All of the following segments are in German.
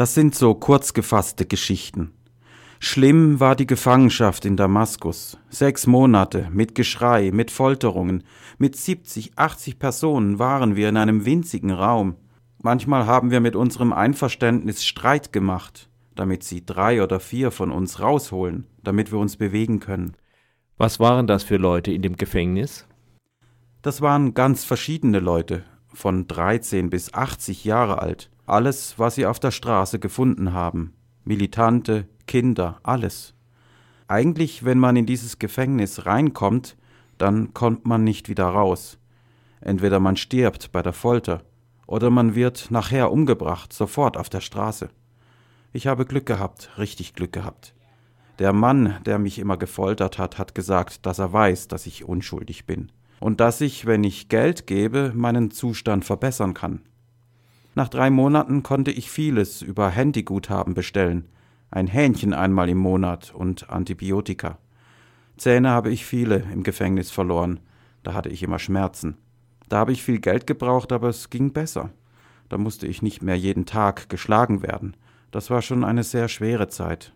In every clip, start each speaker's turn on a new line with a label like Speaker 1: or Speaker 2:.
Speaker 1: Das sind so kurz gefasste Geschichten. Schlimm war die Gefangenschaft in Damaskus. Sechs Monate mit Geschrei, mit Folterungen. Mit 70, 80 Personen waren wir in einem winzigen Raum. Manchmal haben wir mit unserem Einverständnis Streit gemacht, damit sie drei oder vier von uns rausholen, damit wir uns bewegen können.
Speaker 2: Was waren das für Leute in dem Gefängnis?
Speaker 1: Das waren ganz verschiedene Leute, von 13 bis 80 Jahre alt. Alles, was sie auf der Straße gefunden haben. Militante, Kinder, alles. Eigentlich, wenn man in dieses Gefängnis reinkommt, dann kommt man nicht wieder raus. Entweder man stirbt bei der Folter oder man wird nachher umgebracht, sofort auf der Straße. Ich habe Glück gehabt, richtig Glück gehabt. Der Mann, der mich immer gefoltert hat, hat gesagt, dass er weiß, dass ich unschuldig bin und dass ich, wenn ich Geld gebe, meinen Zustand verbessern kann. Nach drei Monaten konnte ich vieles über Handyguthaben bestellen, ein Hähnchen einmal im Monat und Antibiotika. Zähne habe ich viele im Gefängnis verloren, da hatte ich immer Schmerzen. Da habe ich viel Geld gebraucht, aber es ging besser. Da musste ich nicht mehr jeden Tag geschlagen werden. Das war schon eine sehr schwere Zeit.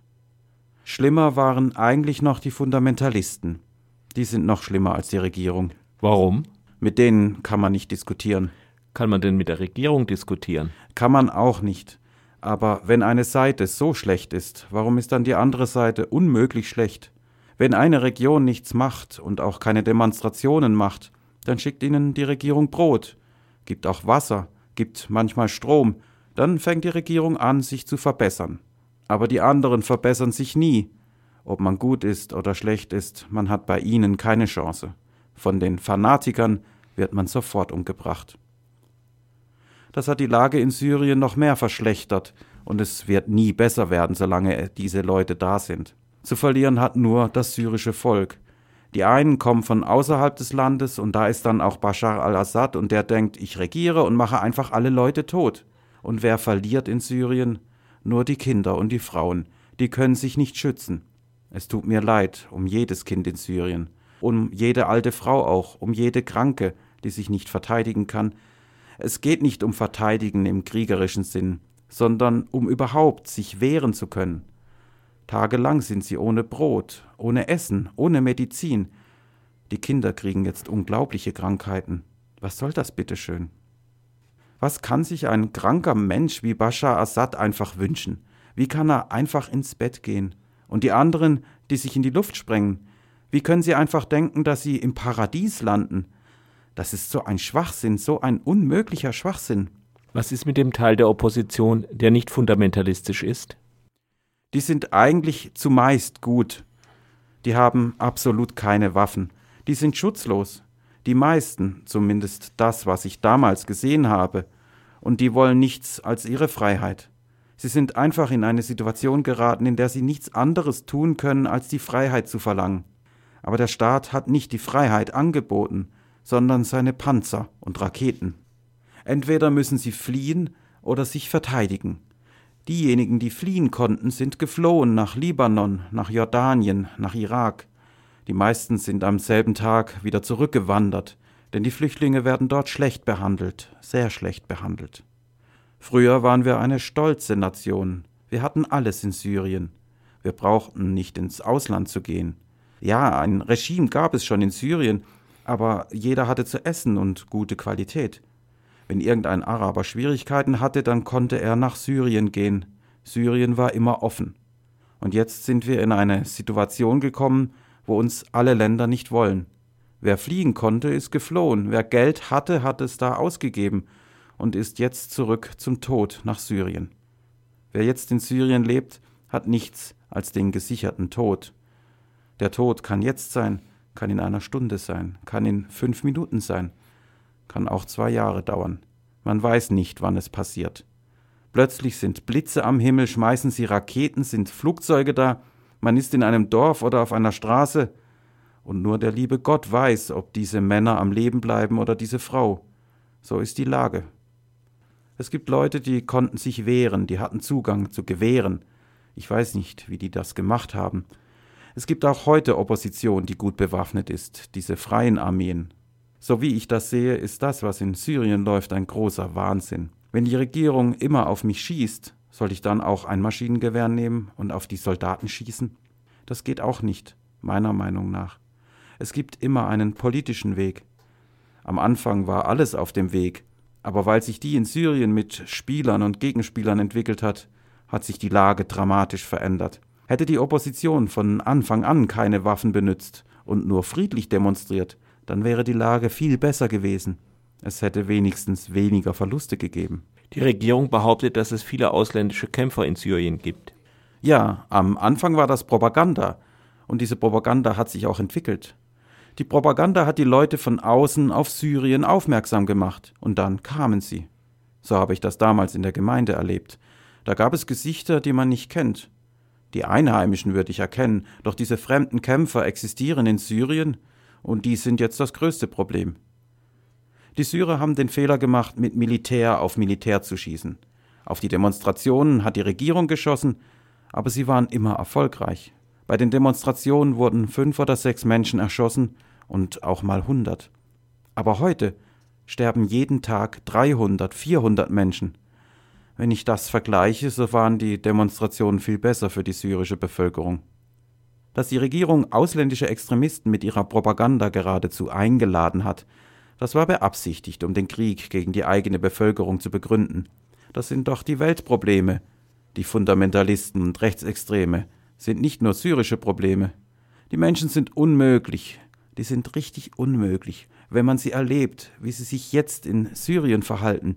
Speaker 1: Schlimmer waren eigentlich noch die Fundamentalisten. Die sind noch schlimmer als die Regierung.
Speaker 2: Warum?
Speaker 1: Mit denen kann man nicht diskutieren.
Speaker 2: Kann man denn mit der Regierung diskutieren?
Speaker 1: Kann man auch nicht. Aber wenn eine Seite so schlecht ist, warum ist dann die andere Seite unmöglich schlecht? Wenn eine Region nichts macht und auch keine Demonstrationen macht, dann schickt ihnen die Regierung Brot, gibt auch Wasser, gibt manchmal Strom, dann fängt die Regierung an, sich zu verbessern. Aber die anderen verbessern sich nie. Ob man gut ist oder schlecht ist, man hat bei ihnen keine Chance. Von den Fanatikern wird man sofort umgebracht. Das hat die Lage in Syrien noch mehr verschlechtert und es wird nie besser werden, solange diese Leute da sind. Zu verlieren hat nur das syrische Volk. Die einen kommen von außerhalb des Landes und da ist dann auch Bashar al-Assad und der denkt, ich regiere und mache einfach alle Leute tot. Und wer verliert in Syrien? Nur die Kinder und die Frauen. Die können sich nicht schützen. Es tut mir leid um jedes Kind in Syrien, um jede alte Frau auch, um jede Kranke, die sich nicht verteidigen kann, es geht nicht um Verteidigen im kriegerischen Sinn, sondern um überhaupt sich wehren zu können. Tagelang sind sie ohne Brot, ohne Essen, ohne Medizin. Die Kinder kriegen jetzt unglaubliche Krankheiten. Was soll das bitteschön? Was kann sich ein kranker Mensch wie Bashar Assad einfach wünschen? Wie kann er einfach ins Bett gehen? Und die anderen, die sich in die Luft sprengen, wie können sie einfach denken, dass sie im Paradies landen? Das ist so ein Schwachsinn, so ein unmöglicher Schwachsinn.
Speaker 2: Was ist mit dem Teil der Opposition, der nicht fundamentalistisch ist?
Speaker 1: Die sind eigentlich zumeist gut. Die haben absolut keine Waffen. Die sind schutzlos. Die meisten, zumindest das, was ich damals gesehen habe. Und die wollen nichts als ihre Freiheit. Sie sind einfach in eine Situation geraten, in der sie nichts anderes tun können, als die Freiheit zu verlangen. Aber der Staat hat nicht die Freiheit angeboten, sondern seine Panzer und Raketen. Entweder müssen sie fliehen oder sich verteidigen. Diejenigen, die fliehen konnten, sind geflohen nach Libanon, nach Jordanien, nach Irak. Die meisten sind am selben Tag wieder zurückgewandert, denn die Flüchtlinge werden dort schlecht behandelt, sehr schlecht behandelt. Früher waren wir eine stolze Nation. Wir hatten alles in Syrien. Wir brauchten nicht ins Ausland zu gehen. Ja, ein Regime gab es schon in Syrien, aber jeder hatte zu essen und gute Qualität. Wenn irgendein Araber Schwierigkeiten hatte, dann konnte er nach Syrien gehen. Syrien war immer offen. Und jetzt sind wir in eine Situation gekommen, wo uns alle Länder nicht wollen. Wer fliehen konnte, ist geflohen. Wer Geld hatte, hat es da ausgegeben und ist jetzt zurück zum Tod nach Syrien. Wer jetzt in Syrien lebt, hat nichts als den gesicherten Tod. Der Tod kann jetzt sein, kann in einer Stunde sein, kann in fünf Minuten sein, kann auch zwei Jahre dauern. Man weiß nicht, wann es passiert. Plötzlich sind Blitze am Himmel, schmeißen sie Raketen, sind Flugzeuge da, man ist in einem Dorf oder auf einer Straße, und nur der liebe Gott weiß, ob diese Männer am Leben bleiben oder diese Frau. So ist die Lage. Es gibt Leute, die konnten sich wehren, die hatten Zugang zu Gewehren. Ich weiß nicht, wie die das gemacht haben. Es gibt auch heute Opposition, die gut bewaffnet ist, diese freien Armeen. So wie ich das sehe, ist das, was in Syrien läuft, ein großer Wahnsinn. Wenn die Regierung immer auf mich schießt, Soll ich dann auch ein Maschinengewehr nehmen und auf die Soldaten schießen? Das geht auch nicht, meiner Meinung nach. Es gibt immer einen politischen Weg. Am Anfang war alles auf dem Weg, aber weil sich die in Syrien mit Spielern und Gegenspielern entwickelt hat, hat sich die Lage dramatisch verändert. Hätte die Opposition von Anfang an keine Waffen benützt und nur friedlich demonstriert, dann wäre die Lage viel besser gewesen. Es hätte wenigstens weniger Verluste gegeben.
Speaker 2: Die Regierung behauptet, dass es viele ausländische Kämpfer in Syrien gibt.
Speaker 1: Ja, am Anfang war das Propaganda. Und diese Propaganda hat sich auch entwickelt. Die Propaganda hat die Leute von außen auf Syrien aufmerksam gemacht. Und dann kamen sie. So habe ich das damals in der Gemeinde erlebt. Da gab es Gesichter, die man nicht kennt. Die Einheimischen würde ich erkennen, doch diese fremden Kämpfer existieren in Syrien und die sind jetzt das größte Problem. Die Syrer haben den Fehler gemacht, mit Militär auf Militär zu schießen. Auf die Demonstrationen hat die Regierung geschossen, aber sie waren immer erfolgreich. Bei den Demonstrationen wurden fünf oder sechs Menschen erschossen und auch mal hundert. Aber heute sterben jeden Tag 300, 400 Menschen. Wenn ich das vergleiche, so waren die Demonstrationen viel besser für die syrische Bevölkerung. Dass die Regierung ausländische Extremisten mit ihrer Propaganda geradezu eingeladen hat, das war beabsichtigt, um den Krieg gegen die eigene Bevölkerung zu begründen. Das sind doch die Weltprobleme. Die Fundamentalisten und Rechtsextreme sind nicht nur syrische Probleme. Die Menschen sind unmöglich, die sind richtig unmöglich, wenn man sie erlebt, wie sie sich jetzt in Syrien verhalten.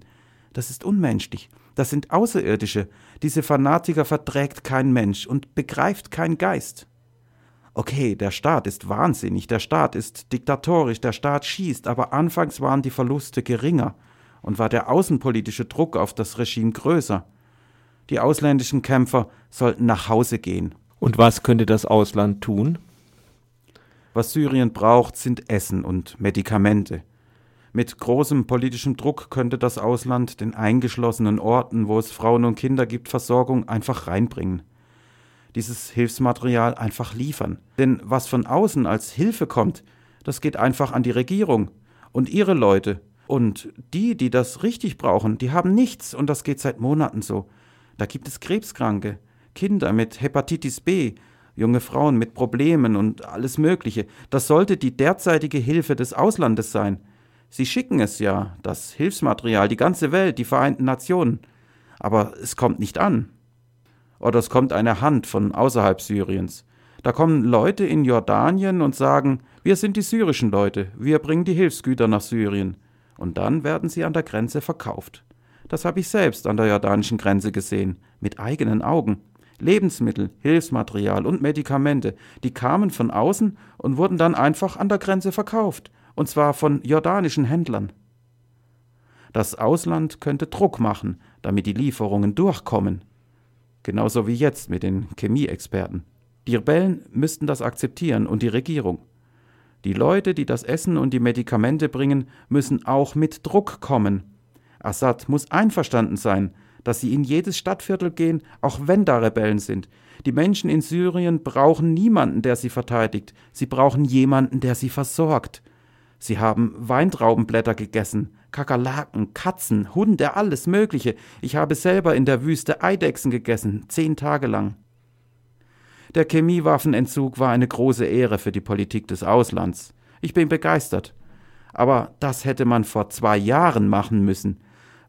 Speaker 1: Das ist unmenschlich. Das sind Außerirdische. Diese Fanatiker verträgt kein Mensch und begreift kein Geist. Okay, der Staat ist wahnsinnig, der Staat ist diktatorisch, der Staat schießt, aber anfangs waren die Verluste geringer und war der außenpolitische Druck auf das Regime größer. Die ausländischen Kämpfer sollten nach Hause gehen.
Speaker 2: Und was könnte das Ausland tun?
Speaker 1: Was Syrien braucht, sind Essen und Medikamente. Mit großem politischem Druck könnte das Ausland den eingeschlossenen Orten, wo es Frauen und Kinder gibt, Versorgung einfach reinbringen dieses Hilfsmaterial einfach liefern. Denn was von außen als Hilfe kommt, das geht einfach an die Regierung und ihre Leute. Und die, die das richtig brauchen, die haben nichts und das geht seit Monaten so. Da gibt es Krebskranke, Kinder mit Hepatitis B, junge Frauen mit Problemen und alles Mögliche. Das sollte die derzeitige Hilfe des Auslandes sein. Sie schicken es ja, das Hilfsmaterial, die ganze Welt, die Vereinten Nationen. Aber es kommt nicht an. Oder es kommt eine Hand von außerhalb Syriens. Da kommen Leute in Jordanien und sagen, wir sind die syrischen Leute, wir bringen die Hilfsgüter nach Syrien. Und dann werden sie an der Grenze verkauft. Das habe ich selbst an der jordanischen Grenze gesehen, mit eigenen Augen. Lebensmittel, Hilfsmaterial und Medikamente, die kamen von außen und wurden dann einfach an der Grenze verkauft, und zwar von jordanischen Händlern. Das Ausland könnte Druck machen, damit die Lieferungen durchkommen. Genauso wie jetzt mit den Chemieexperten. Die Rebellen müssten das akzeptieren und die Regierung. Die Leute, die das Essen und die Medikamente bringen, müssen auch mit Druck kommen. Assad muss einverstanden sein, dass sie in jedes Stadtviertel gehen, auch wenn da Rebellen sind. Die Menschen in Syrien brauchen niemanden, der sie verteidigt. Sie brauchen jemanden, der sie versorgt. Sie haben Weintraubenblätter gegessen, Kakerlaken, Katzen, Hunde, alles Mögliche. Ich habe selber in der Wüste Eidechsen gegessen, zehn Tage lang. Der Chemiewaffenentzug war eine große Ehre für die Politik des Auslands. Ich bin begeistert. Aber das hätte man vor zwei Jahren machen müssen.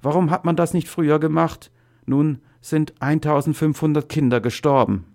Speaker 1: Warum hat man das nicht früher gemacht? Nun sind 1500 Kinder gestorben.